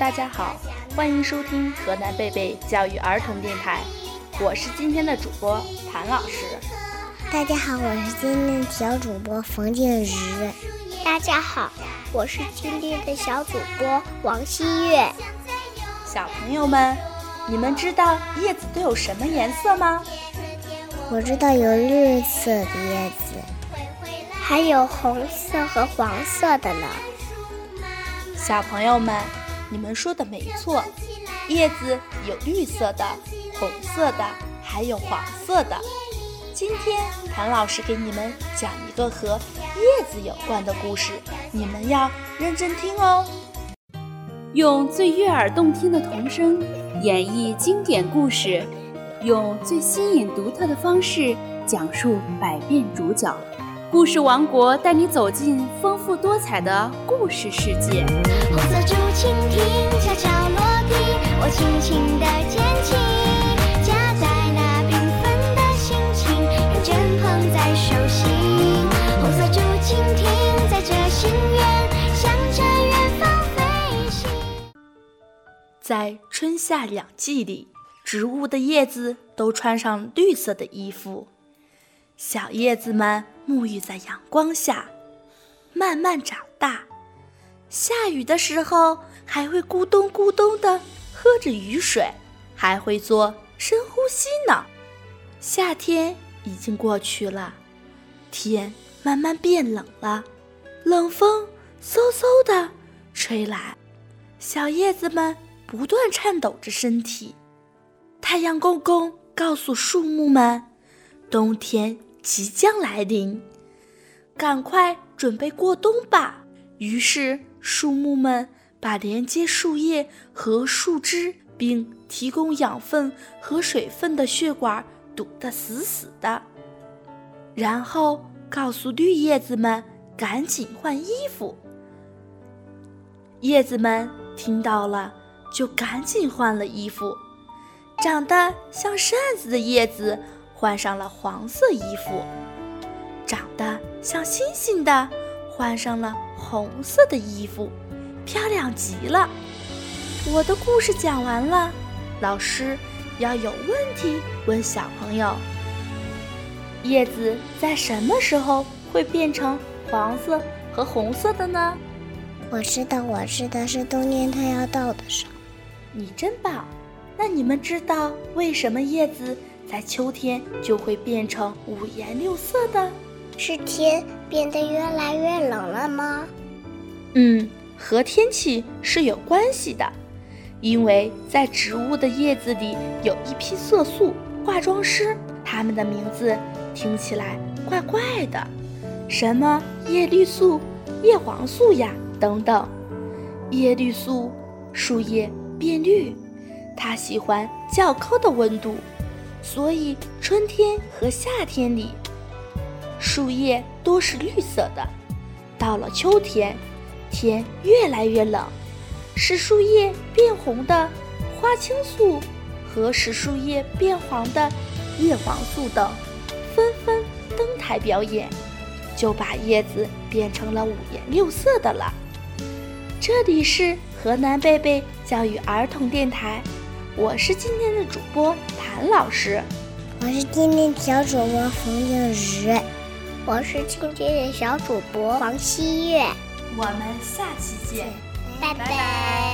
大家好，欢迎收听河南贝贝教育儿童电台，我是今天的主播谭老师。大家好，我是今天的小主播冯静瑜。大家好，我是今天的小主播王希月。小朋友们，你们知道叶子都有什么颜色吗？我知道有绿色的叶子，还有红色和黄色的呢。小朋友们，你们说的没错，叶子有绿色的、红色的，还有黄色的。今天谭老师给你们讲一个和叶子有关的故事，你们要认真听哦。用最悦耳动听的童声演绎经典故事，用最新颖独特的方式讲述百变主角。故事王国带你走进丰富多彩的故事世界。红色竹蜻轻轻地捡起，夹带那缤纷的心情，认真捧在手心。红色竹蜻蜓载着心愿，向着远方飞行。在春夏两季里，植物的叶子都穿上绿色的衣服，小叶子们沐浴在阳光下，慢慢长大。下雨的时候，还会咕咚咕咚地喝着雨水，还会做深呼吸呢。夏天已经过去了，天慢慢变冷了，冷风嗖嗖地吹来，小叶子们不断颤抖着身体。太阳公公告诉树木们，冬天即将来临，赶快准备过冬吧。于是。树木们把连接树叶和树枝，并提供养分和水分的血管堵得死死的，然后告诉绿叶子们赶紧换衣服。叶子们听到了，就赶紧换了衣服。长得像扇子的叶子换上了黄色衣服，长得像星星的换上了。红色的衣服，漂亮极了。我的故事讲完了，老师要有问题问小朋友：叶子在什么时候会变成黄色和红色的呢？我知道，我知道是冬天它要到的时候。你真棒！那你们知道为什么叶子在秋天就会变成五颜六色的？是天变得越来越冷了吗？嗯，和天气是有关系的，因为在植物的叶子里有一批色素化妆师，它们的名字听起来怪怪的，什么叶绿素、叶黄素呀等等。叶绿素，树叶变绿，它喜欢较高的温度，所以春天和夏天里，树叶都是绿色的。到了秋天。天越来越冷，使树叶变红的花青素和使树叶变黄的叶黄素等纷纷登台表演，就把叶子变成了五颜六色的了。这里是河南贝贝教育儿童电台，我是今天的主播谭老师，我是今天小主播冯静瑜，我是今天的小主播王希月。我们下期见，拜拜。